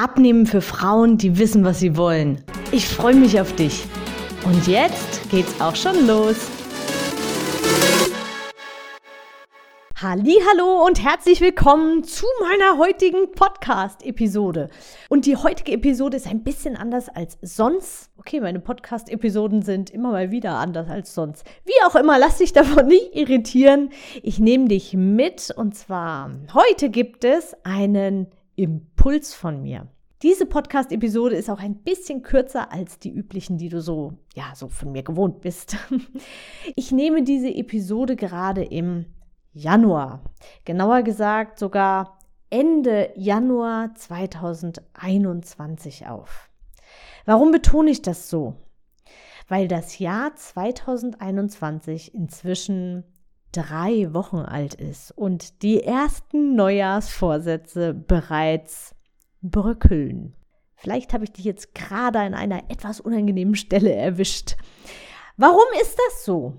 Abnehmen für Frauen, die wissen, was sie wollen. Ich freue mich auf dich. Und jetzt geht's auch schon los. Hallo und herzlich willkommen zu meiner heutigen Podcast-Episode. Und die heutige Episode ist ein bisschen anders als sonst. Okay, meine Podcast-Episoden sind immer mal wieder anders als sonst. Wie auch immer, lass dich davon nicht irritieren. Ich nehme dich mit und zwar heute gibt es einen Impuls von mir. Diese Podcast-Episode ist auch ein bisschen kürzer als die üblichen, die du so, ja, so von mir gewohnt bist. Ich nehme diese Episode gerade im Januar. Genauer gesagt sogar Ende Januar 2021 auf. Warum betone ich das so? Weil das Jahr 2021 inzwischen drei Wochen alt ist und die ersten Neujahrsvorsätze bereits bröckeln. Vielleicht habe ich dich jetzt gerade an einer etwas unangenehmen Stelle erwischt. Warum ist das so?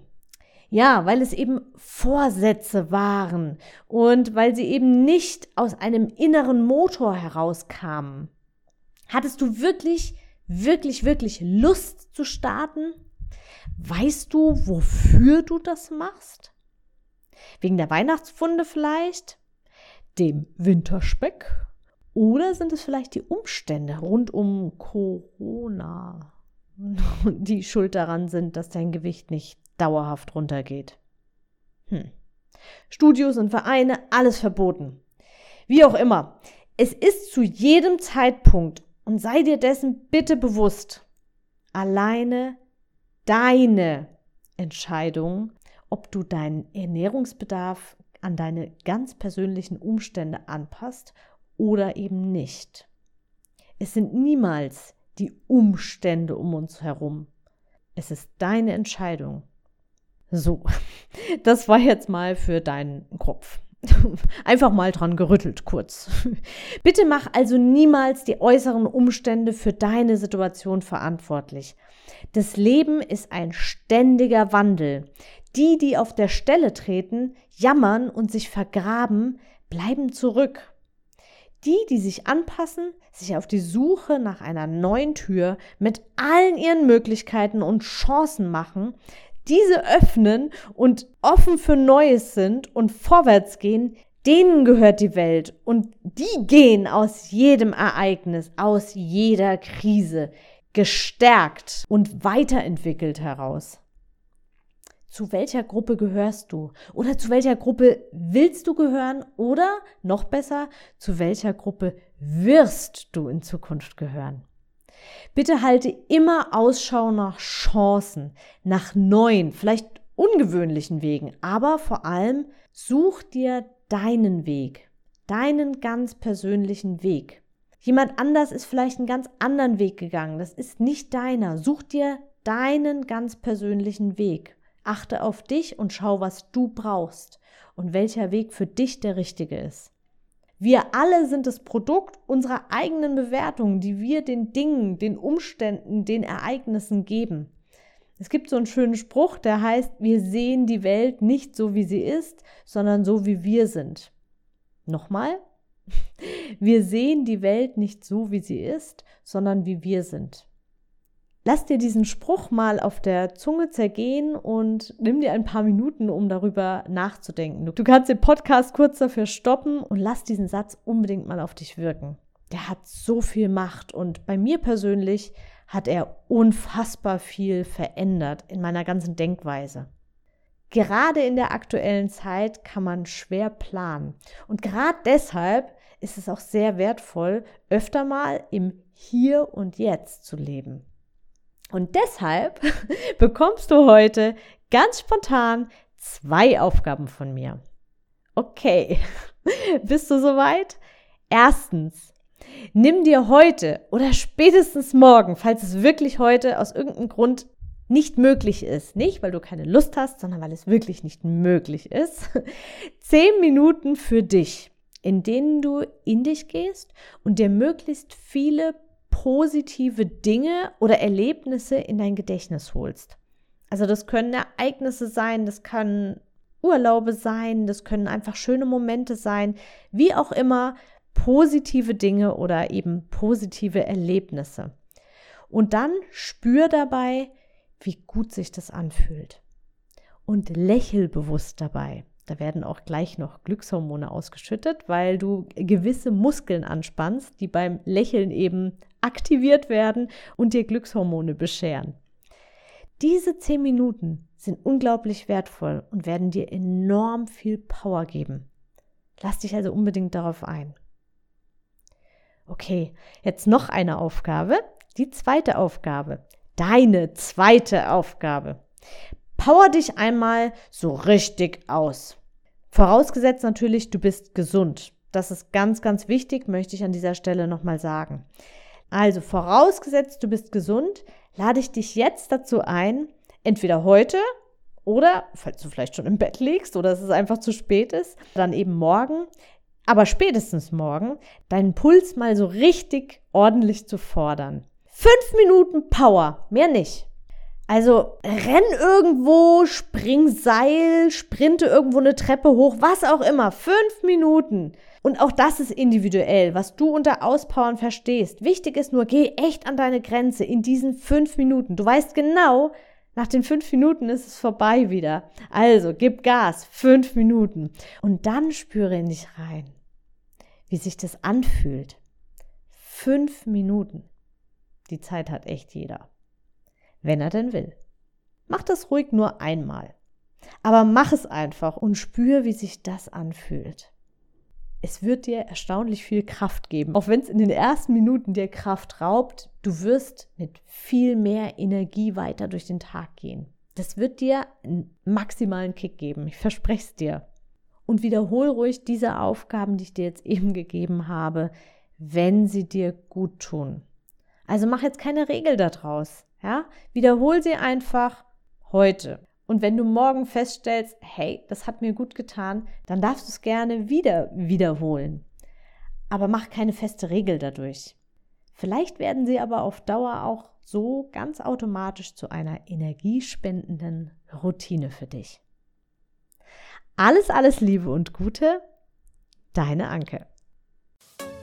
Ja, weil es eben Vorsätze waren und weil sie eben nicht aus einem inneren Motor herauskamen. Hattest du wirklich, wirklich, wirklich Lust zu starten? Weißt du, wofür du das machst? Wegen der Weihnachtsfunde vielleicht? Dem Winterspeck? Oder sind es vielleicht die Umstände rund um Corona, die schuld daran sind, dass dein Gewicht nicht dauerhaft runtergeht. Hm. Studios und Vereine, alles verboten. Wie auch immer, es ist zu jedem Zeitpunkt, und sei dir dessen bitte bewusst, alleine deine Entscheidung, ob du deinen Ernährungsbedarf an deine ganz persönlichen Umstände anpasst oder eben nicht. Es sind niemals die Umstände um uns herum. Es ist deine Entscheidung. So, das war jetzt mal für deinen Kopf. Einfach mal dran gerüttelt, kurz. Bitte mach also niemals die äußeren Umstände für deine Situation verantwortlich. Das Leben ist ein ständiger Wandel. Die, die auf der Stelle treten, jammern und sich vergraben, bleiben zurück. Die, die sich anpassen, sich auf die Suche nach einer neuen Tür mit allen ihren Möglichkeiten und Chancen machen, diese öffnen und offen für Neues sind und vorwärts gehen, denen gehört die Welt und die gehen aus jedem Ereignis, aus jeder Krise gestärkt und weiterentwickelt heraus. Zu welcher Gruppe gehörst du? Oder zu welcher Gruppe willst du gehören? Oder noch besser, zu welcher Gruppe wirst du in Zukunft gehören? Bitte halte immer Ausschau nach Chancen, nach neuen, vielleicht ungewöhnlichen Wegen, aber vor allem such dir deinen Weg, deinen ganz persönlichen Weg. Jemand anders ist vielleicht einen ganz anderen Weg gegangen, das ist nicht deiner. Such dir deinen ganz persönlichen Weg. Achte auf dich und schau, was du brauchst und welcher Weg für dich der richtige ist. Wir alle sind das Produkt unserer eigenen Bewertungen, die wir den Dingen, den Umständen, den Ereignissen geben. Es gibt so einen schönen Spruch, der heißt, wir sehen die Welt nicht so, wie sie ist, sondern so, wie wir sind. Nochmal, wir sehen die Welt nicht so, wie sie ist, sondern wie wir sind. Lass dir diesen Spruch mal auf der Zunge zergehen und nimm dir ein paar Minuten, um darüber nachzudenken. Du kannst den Podcast kurz dafür stoppen und lass diesen Satz unbedingt mal auf dich wirken. Der hat so viel Macht und bei mir persönlich hat er unfassbar viel verändert in meiner ganzen Denkweise. Gerade in der aktuellen Zeit kann man schwer planen. Und gerade deshalb ist es auch sehr wertvoll, öfter mal im Hier und Jetzt zu leben. Und deshalb bekommst du heute ganz spontan zwei Aufgaben von mir. Okay, bist du soweit? Erstens, Nimm dir heute oder spätestens morgen, falls es wirklich heute aus irgendeinem Grund nicht möglich ist, nicht weil du keine Lust hast, sondern weil es wirklich nicht möglich ist, zehn Minuten für dich, in denen du in dich gehst und dir möglichst viele positive Dinge oder Erlebnisse in dein Gedächtnis holst. Also das können Ereignisse sein, das können Urlaube sein, das können einfach schöne Momente sein, wie auch immer, positive Dinge oder eben positive Erlebnisse. Und dann spür dabei, wie gut sich das anfühlt. Und lächel bewusst dabei. Da werden auch gleich noch Glückshormone ausgeschüttet, weil du gewisse Muskeln anspannst, die beim Lächeln eben aktiviert werden und dir Glückshormone bescheren. Diese zehn Minuten sind unglaublich wertvoll und werden dir enorm viel Power geben. Lass dich also unbedingt darauf ein. Okay, jetzt noch eine Aufgabe. Die zweite Aufgabe. Deine zweite Aufgabe. Power dich einmal so richtig aus. Vorausgesetzt natürlich, du bist gesund. Das ist ganz, ganz wichtig, möchte ich an dieser Stelle nochmal sagen. Also vorausgesetzt, du bist gesund, lade ich dich jetzt dazu ein, entweder heute oder, falls du vielleicht schon im Bett liegst oder es ist einfach zu spät ist, dann eben morgen, aber spätestens morgen, deinen Puls mal so richtig ordentlich zu fordern. Fünf Minuten Power, mehr nicht. Also renn irgendwo, spring Seil, sprinte irgendwo eine Treppe hoch, was auch immer. Fünf Minuten. Und auch das ist individuell, was du unter Auspowern verstehst. Wichtig ist nur, geh echt an deine Grenze in diesen fünf Minuten. Du weißt genau, nach den fünf Minuten ist es vorbei wieder. Also gib Gas, fünf Minuten. Und dann spüre in dich rein, wie sich das anfühlt. Fünf Minuten. Die Zeit hat echt jeder wenn er denn will. Mach das ruhig nur einmal. Aber mach es einfach und spür, wie sich das anfühlt. Es wird dir erstaunlich viel Kraft geben. Auch wenn es in den ersten Minuten dir Kraft raubt, du wirst mit viel mehr Energie weiter durch den Tag gehen. Das wird dir einen maximalen Kick geben. Ich verspreche es dir. Und wiederhol ruhig diese Aufgaben, die ich dir jetzt eben gegeben habe, wenn sie dir gut tun. Also mach jetzt keine Regel daraus. Ja, wiederhol sie einfach heute. Und wenn du morgen feststellst, hey, das hat mir gut getan, dann darfst du es gerne wieder wiederholen. Aber mach keine feste Regel dadurch. Vielleicht werden sie aber auf Dauer auch so ganz automatisch zu einer energiespendenden Routine für dich. Alles, alles Liebe und Gute, deine Anke.